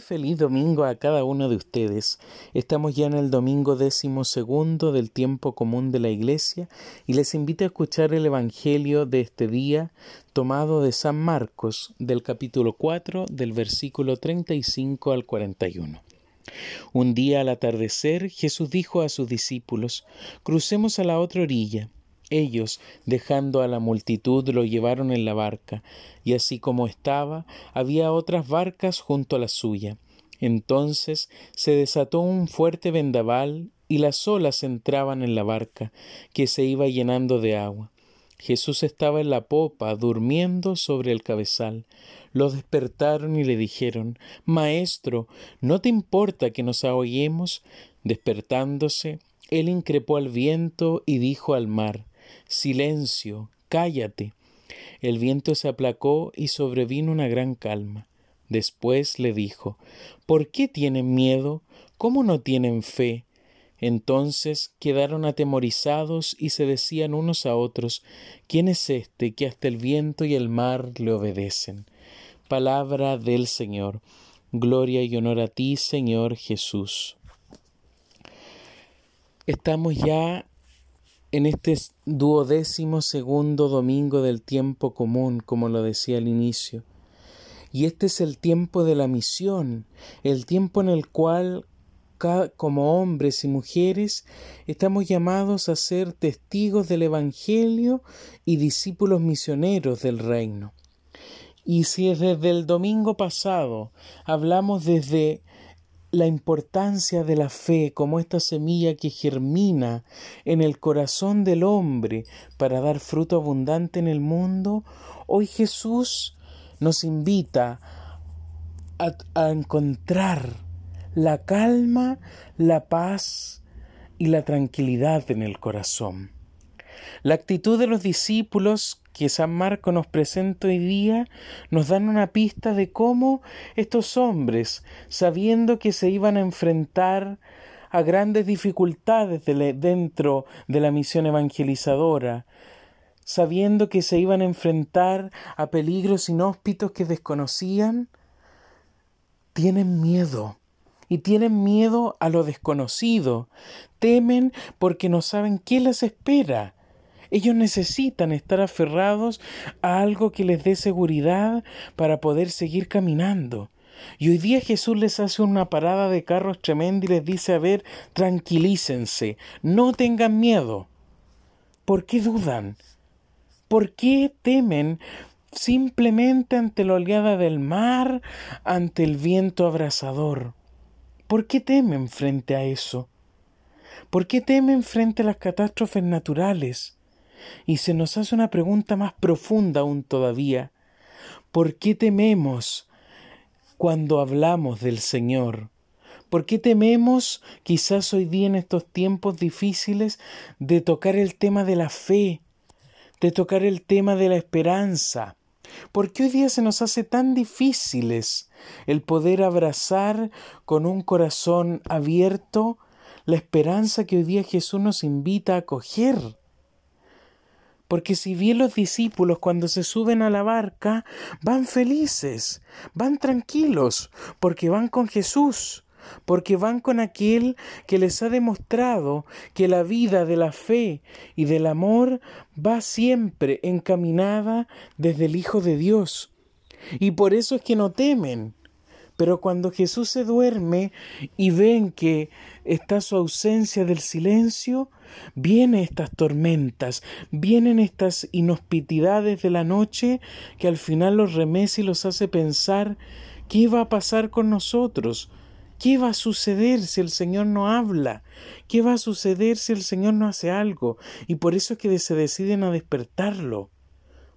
Feliz domingo a cada uno de ustedes. Estamos ya en el domingo décimo segundo del tiempo común de la Iglesia y les invito a escuchar el Evangelio de este día tomado de San Marcos del capítulo 4 del versículo 35 al 41. Un día al atardecer Jesús dijo a sus discípulos Crucemos a la otra orilla. Ellos, dejando a la multitud, lo llevaron en la barca, y así como estaba, había otras barcas junto a la suya. Entonces se desató un fuerte vendaval, y las olas entraban en la barca, que se iba llenando de agua. Jesús estaba en la popa, durmiendo sobre el cabezal. Lo despertaron y le dijeron Maestro, ¿no te importa que nos ahoguemos? Despertándose, él increpó al viento y dijo al mar Silencio, cállate. El viento se aplacó y sobrevino una gran calma. Después le dijo ¿Por qué tienen miedo? ¿Cómo no tienen fe? Entonces quedaron atemorizados y se decían unos a otros ¿Quién es este que hasta el viento y el mar le obedecen? Palabra del Señor. Gloria y honor a ti, Señor Jesús. Estamos ya en este duodécimo segundo domingo del tiempo común, como lo decía al inicio. Y este es el tiempo de la misión, el tiempo en el cual como hombres y mujeres estamos llamados a ser testigos del Evangelio y discípulos misioneros del reino. Y si desde el domingo pasado hablamos desde la importancia de la fe como esta semilla que germina en el corazón del hombre para dar fruto abundante en el mundo, hoy Jesús nos invita a, encontrar la calma, la paz y la tranquilidad en el corazón. La actitud de los discípulos que San Marco nos presenta hoy día nos dan una pista de cómo estos hombres, sabiendo que se iban a enfrentar a grandes dificultades dentro de la misión evangelizadora, sabiendo que se iban a enfrentar a peligros inhóspitos que desconocían, tienen miedo. Y tienen miedo a lo desconocido, temen porque no saben qué les espera ellos necesitan estar aferrados a algo que les dé seguridad para poder seguir caminando. Y hoy día Jesús les hace una parada de carros tremenda y les dice, a ver, tranquilícense, no tengan miedo. ¿Por qué dudan? ¿Por qué temen simplemente ante la oleada del mar, ante el viento abrasador? ¿Por qué temen frente a eso? ¿Por qué temen frente a las catástrofes naturales? Y se nos hace una pregunta más profunda aún todavía. ¿Por qué tememos cuando hablamos del Señor? ¿Por qué tememos, quizás hoy día en estos tiempos difíciles, de tocar el tema de la fe, de tocar el tema de la esperanza? ¿Por qué hoy día se nos hace tan difíciles el poder abrazar con un corazón abierto la esperanza que hoy día Jesús nos invita a acoger? Porque si bien los discípulos cuando se suben a la barca van felices, van tranquilos, porque van con Jesús, porque van con aquel que les ha demostrado que la vida de la fe y del amor va siempre encaminada desde el Hijo de Dios. Y por eso es que no temen. Pero cuando Jesús se duerme y ven que está su ausencia del silencio, vienen estas tormentas, vienen estas inhospitidades de la noche que al final los remece y los hace pensar qué va a pasar con nosotros, qué va a suceder si el Señor no habla, qué va a suceder si el Señor no hace algo, y por eso es que se deciden a despertarlo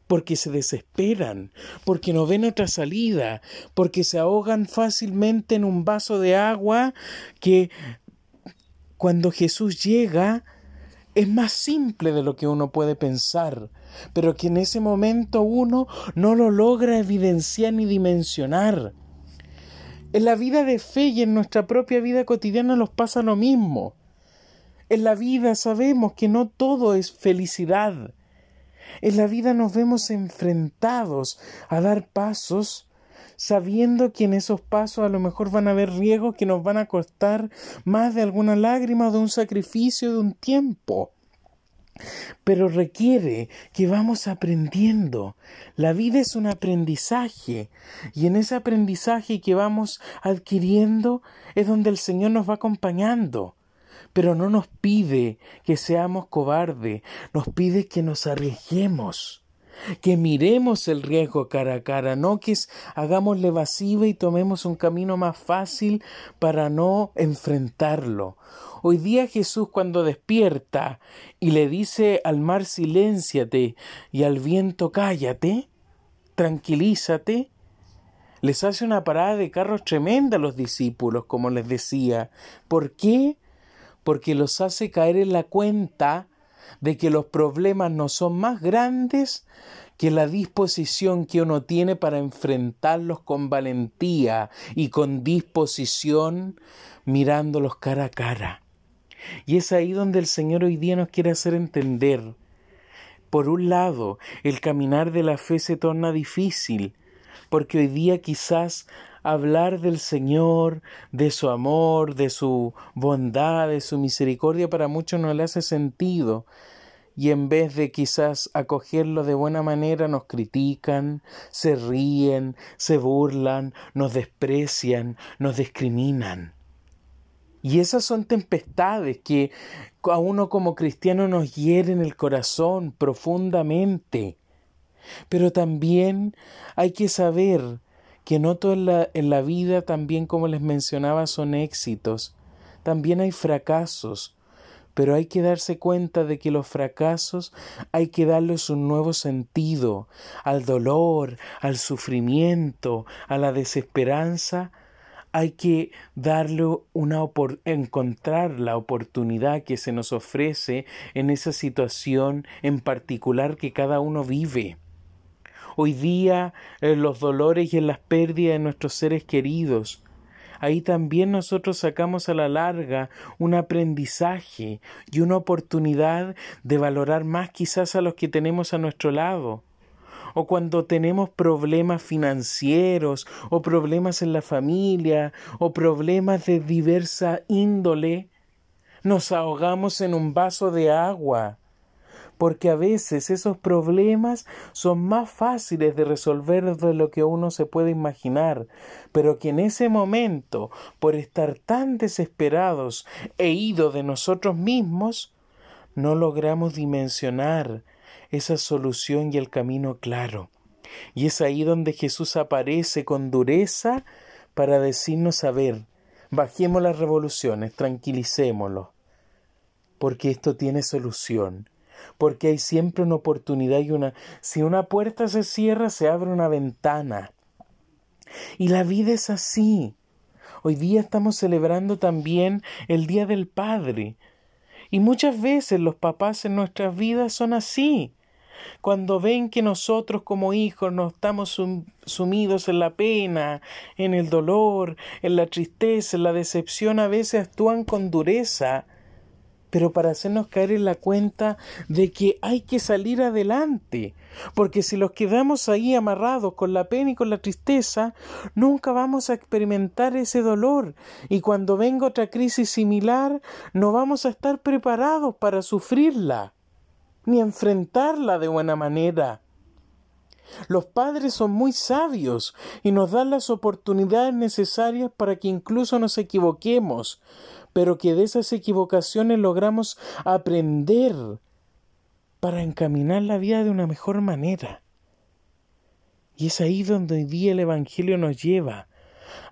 porque se desesperan, porque no ven otra salida, porque se ahogan fácilmente en un vaso de agua que cuando Jesús llega es más simple de lo que uno puede pensar, pero que en ese momento uno no lo logra evidenciar ni dimensionar. En la vida de fe y en nuestra propia vida cotidiana nos pasa lo mismo. En la vida sabemos que no todo es felicidad. En la vida nos vemos enfrentados a dar pasos sabiendo que en esos pasos a lo mejor van a haber riesgos que nos van a costar más de alguna lágrima de un sacrificio de un tiempo pero requiere que vamos aprendiendo. La vida es un aprendizaje y en ese aprendizaje que vamos adquiriendo es donde el Señor nos va acompañando. Pero no nos pide que seamos cobardes, nos pide que nos arriesguemos que miremos el riesgo cara a cara, no que hagamos evasiva y tomemos un camino más fácil para no enfrentarlo. Hoy día Jesús cuando despierta y le dice al mar silénciate y al viento cállate, tranquilízate, les hace una parada de carros tremenda a los discípulos, como les decía. ¿Por qué? Porque los hace caer en la cuenta de que los problemas no son más grandes que la disposición que uno tiene para enfrentarlos con valentía y con disposición mirándolos cara a cara. Y es ahí donde el Señor hoy día nos quiere hacer entender. Por un lado, el caminar de la fe se torna difícil, porque hoy día quizás hablar del Señor, de su amor, de su bondad, de su misericordia, para muchos no le hace sentido. Y en vez de quizás acogerlo de buena manera, nos critican, se ríen, se burlan, nos desprecian, nos discriminan. Y esas son tempestades que a uno como cristiano nos hieren el corazón profundamente. Pero también hay que saber que no todo en la, en la vida, también como les mencionaba, son éxitos. También hay fracasos, pero hay que darse cuenta de que los fracasos hay que darles un nuevo sentido al dolor, al sufrimiento, a la desesperanza. Hay que darle una encontrar la oportunidad que se nos ofrece en esa situación en particular que cada uno vive. Hoy día en los dolores y en las pérdidas de nuestros seres queridos. Ahí también nosotros sacamos a la larga un aprendizaje y una oportunidad de valorar más quizás a los que tenemos a nuestro lado o cuando tenemos problemas financieros o problemas en la familia o problemas de diversa índole, nos ahogamos en un vaso de agua porque a veces esos problemas son más fáciles de resolver de lo que uno se puede imaginar, pero que en ese momento, por estar tan desesperados e ido de nosotros mismos, no logramos dimensionar esa solución y el camino claro. Y es ahí donde Jesús aparece con dureza para decirnos, a ver, bajemos las revoluciones, tranquilicémoslo, porque esto tiene solución porque hay siempre una oportunidad y una... Si una puerta se cierra, se abre una ventana. Y la vida es así. Hoy día estamos celebrando también el Día del Padre. Y muchas veces los papás en nuestras vidas son así. Cuando ven que nosotros como hijos nos estamos sumidos en la pena, en el dolor, en la tristeza, en la decepción, a veces actúan con dureza pero para hacernos caer en la cuenta de que hay que salir adelante, porque si los quedamos ahí amarrados con la pena y con la tristeza, nunca vamos a experimentar ese dolor, y cuando venga otra crisis similar, no vamos a estar preparados para sufrirla, ni enfrentarla de buena manera. Los padres son muy sabios y nos dan las oportunidades necesarias para que incluso nos equivoquemos, pero que de esas equivocaciones logramos aprender para encaminar la vida de una mejor manera. Y es ahí donde hoy día el Evangelio nos lleva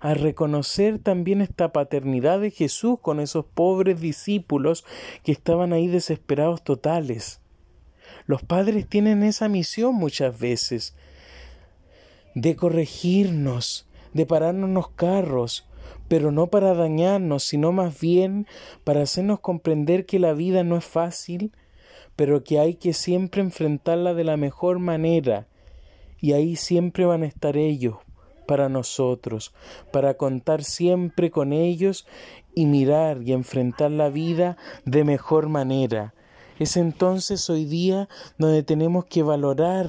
a reconocer también esta paternidad de Jesús con esos pobres discípulos que estaban ahí desesperados totales. Los padres tienen esa misión muchas veces de corregirnos, de pararnos los carros, pero no para dañarnos, sino más bien para hacernos comprender que la vida no es fácil, pero que hay que siempre enfrentarla de la mejor manera, y ahí siempre van a estar ellos para nosotros, para contar siempre con ellos y mirar y enfrentar la vida de mejor manera. Es entonces hoy día donde tenemos que valorar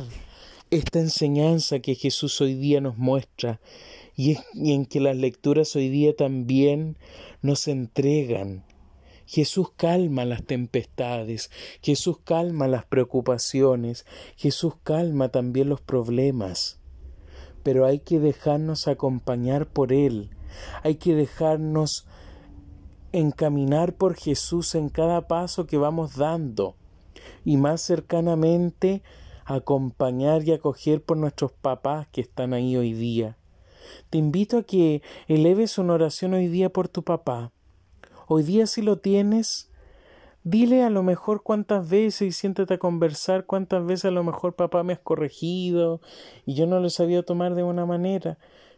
esta enseñanza que Jesús hoy día nos muestra y, en que las lecturas hoy día también nos entregan. Jesús calma las tempestades, Jesús calma las preocupaciones, Jesús calma también los problemas. Pero hay que dejarnos acompañar por Él, hay que dejarnos encaminar por Jesús en cada paso que vamos dando y más cercanamente acompañar y acoger por nuestros papás que están ahí hoy día. Te invito a que eleves una oración hoy día por tu papá. Hoy día si lo tienes, dile a lo mejor cuántas veces y siéntate a conversar cuántas veces a lo mejor papá me has corregido y yo no lo sabía tomar de una manera.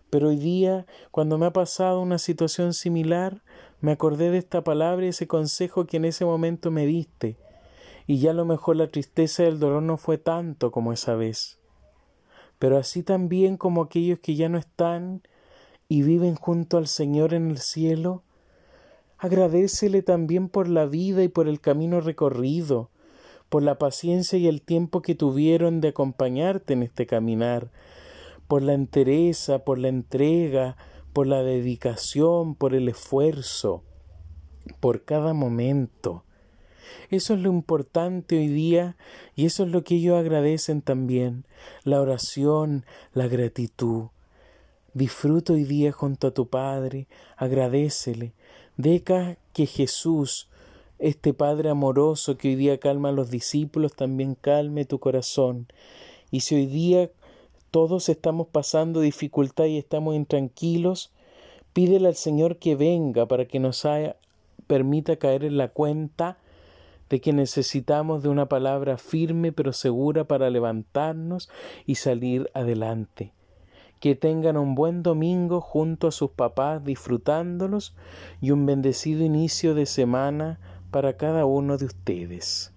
Pero hoy día, cuando me ha pasado una situación similar, me acordé de esta palabra y ese consejo que en ese momento me diste y ya a lo mejor la tristeza y el dolor no fue tanto como esa vez. Pero así también como aquellos que ya no están y viven junto al Señor en el cielo, agradecele también por la vida y por el camino recorrido, por la paciencia y el tiempo que tuvieron de acompañarte en este caminar, por la entereza, por la entrega, por la dedicación, por el esfuerzo, por cada momento. Eso es lo importante hoy día y eso es lo que ellos agradecen también, la oración, la gratitud. Disfruta hoy día junto a tu Padre, agradecele, deja que Jesús, este Padre amoroso que hoy día calma a los discípulos, también calme tu corazón. Y si hoy día todos estamos pasando dificultad y estamos intranquilos, pídele al Señor que venga para que nos permita caer en la cuenta de que necesitamos de una palabra firme pero segura para levantarnos y salir adelante. Que tengan un buen domingo junto a sus papás disfrutándolos y un bendecido inicio de semana para cada uno de ustedes.